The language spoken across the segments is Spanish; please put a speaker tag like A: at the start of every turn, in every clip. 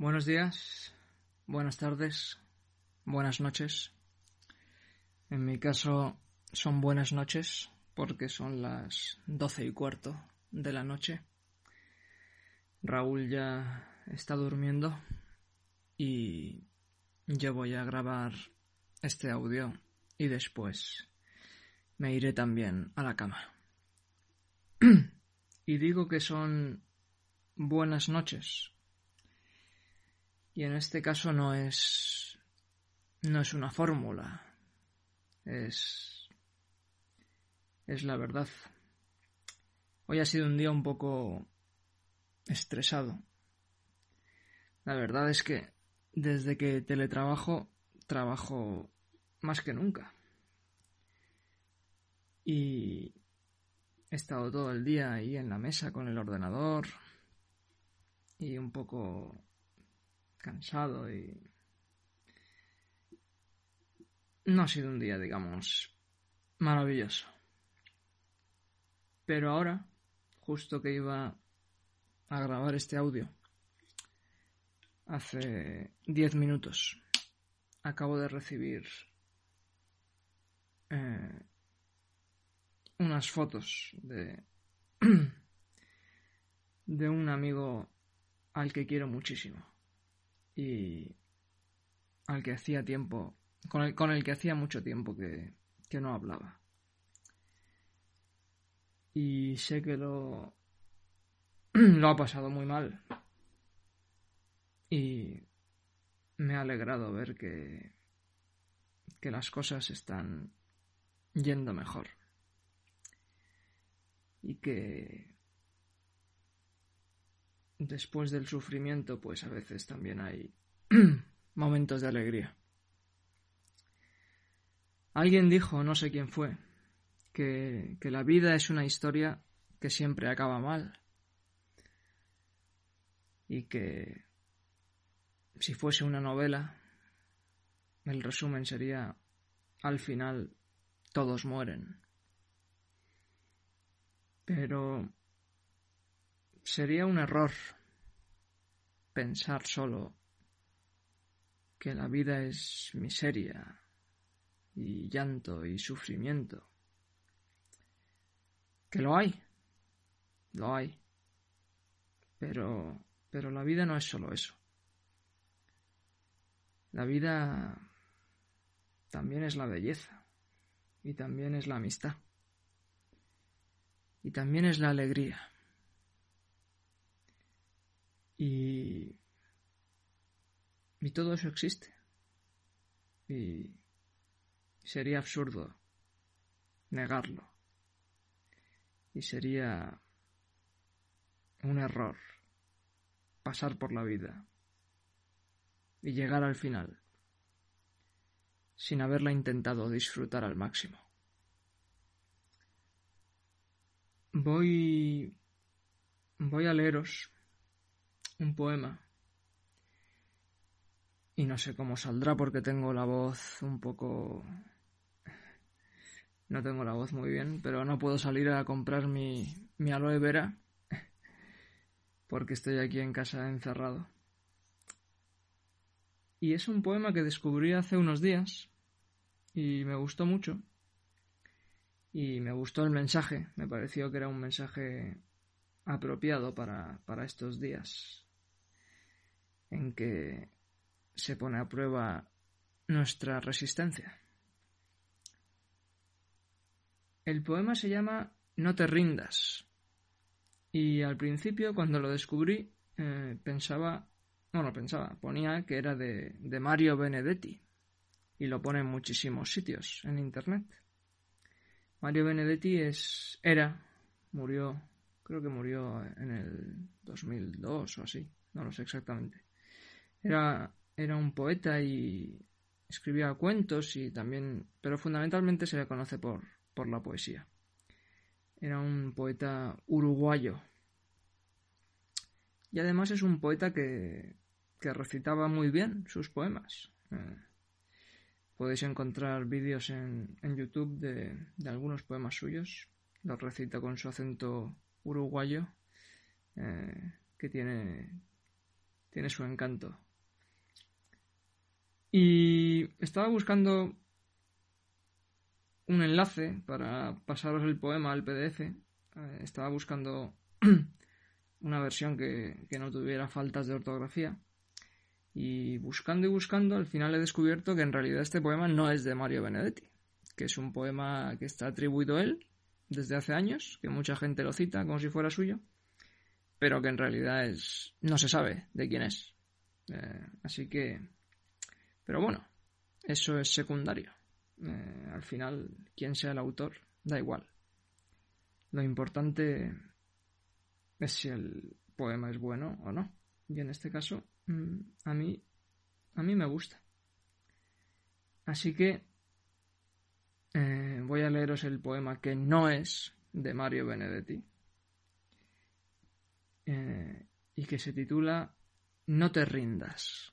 A: Buenos días, buenas tardes, buenas noches. En mi caso son buenas noches porque son las doce y cuarto de la noche. Raúl ya está durmiendo y yo voy a grabar este audio y después me iré también a la cama. y digo que son buenas noches y en este caso no es. no es una fórmula. Es. es la verdad. Hoy ha sido un día un poco estresado. La verdad es que desde que teletrabajo, trabajo más que nunca. Y he estado todo el día ahí en la mesa con el ordenador y un poco cansado y... No ha sido un día, digamos, maravilloso. Pero ahora, justo que iba a grabar este audio, hace 10 minutos, acabo de recibir eh, unas fotos de, de un amigo al que quiero muchísimo y al que hacía tiempo, con el, con el que hacía mucho tiempo que, que no hablaba. Y sé que lo, lo ha pasado muy mal. Y me ha alegrado ver que, que las cosas están yendo mejor. Y que después del sufrimiento, pues a veces también hay momentos de alegría. Alguien dijo, no sé quién fue, que, que la vida es una historia que siempre acaba mal y que si fuese una novela, el resumen sería, al final todos mueren. Pero Sería un error pensar solo que la vida es miseria y llanto y sufrimiento. Que lo hay, lo hay. Pero, pero la vida no es solo eso. La vida también es la belleza y también es la amistad y también es la alegría. Y, y todo eso existe. Y sería absurdo negarlo. Y sería un error pasar por la vida y llegar al final sin haberla intentado disfrutar al máximo. Voy voy a leeros un poema. Y no sé cómo saldrá porque tengo la voz un poco... No tengo la voz muy bien, pero no puedo salir a comprar mi, mi aloe vera porque estoy aquí en casa encerrado. Y es un poema que descubrí hace unos días y me gustó mucho. Y me gustó el mensaje, me pareció que era un mensaje apropiado para, para estos días en que se pone a prueba nuestra resistencia. El poema se llama No te rindas. Y al principio, cuando lo descubrí, eh, pensaba, no lo pensaba, ponía que era de, de Mario Benedetti. Y lo pone en muchísimos sitios en internet. Mario Benedetti es, era, murió creo que murió en el 2002 o así, no lo sé exactamente. Era, era un poeta y escribía cuentos y también, pero fundamentalmente se le conoce por, por la poesía. Era un poeta uruguayo. Y además es un poeta que, que recitaba muy bien sus poemas. Eh, podéis encontrar vídeos en, en YouTube de, de, algunos poemas suyos. Los recita con su acento uruguayo, eh, que tiene, tiene su encanto. Y estaba buscando un enlace para pasaros el poema al PDF. Eh, estaba buscando una versión que, que, no tuviera faltas de ortografía. Y buscando y buscando, al final he descubierto que en realidad este poema no es de Mario Benedetti, que es un poema que está atribuido a él desde hace años, que mucha gente lo cita como si fuera suyo, pero que en realidad es no se sabe de quién es. Eh, así que pero bueno, eso es secundario. Eh, al final, quien sea el autor, da igual. Lo importante es si el poema es bueno o no. Y en este caso, mm, a mí, a mí me gusta. Así que eh, voy a leeros el poema que no es de Mario Benedetti eh, y que se titula No te rindas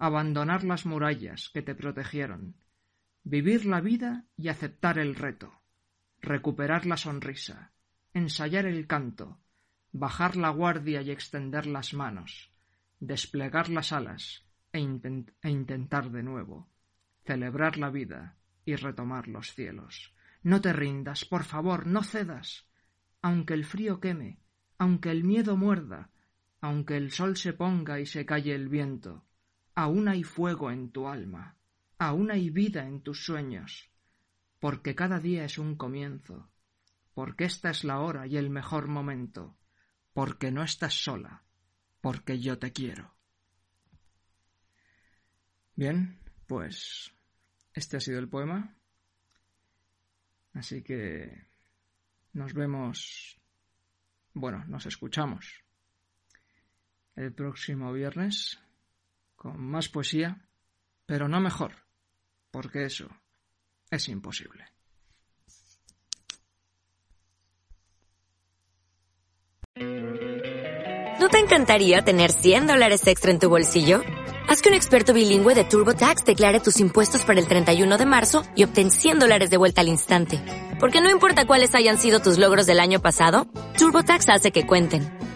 A: abandonar las murallas que te protegieron, vivir la vida y aceptar el reto, recuperar la sonrisa, ensayar el canto, bajar la guardia y extender las manos, desplegar las alas e, e intentar de nuevo, celebrar la vida y retomar los cielos. No te rindas, por favor, no cedas. Aunque el frío queme, aunque el miedo muerda, aunque el sol se ponga y se calle el viento, aún hay fuego en tu alma, aún hay vida en tus sueños, porque cada día es un comienzo, porque esta es la hora y el mejor momento, porque no estás sola, porque yo te quiero. Bien, pues este ha sido el poema. Así que nos vemos, bueno, nos escuchamos el próximo viernes con más poesía, pero no mejor, porque eso es imposible.
B: ¿No te encantaría tener 100 dólares extra en tu bolsillo? Haz que un experto bilingüe de TurboTax declare tus impuestos para el 31 de marzo y obtén 100 dólares de vuelta al instante. Porque no importa cuáles hayan sido tus logros del año pasado, TurboTax hace que cuenten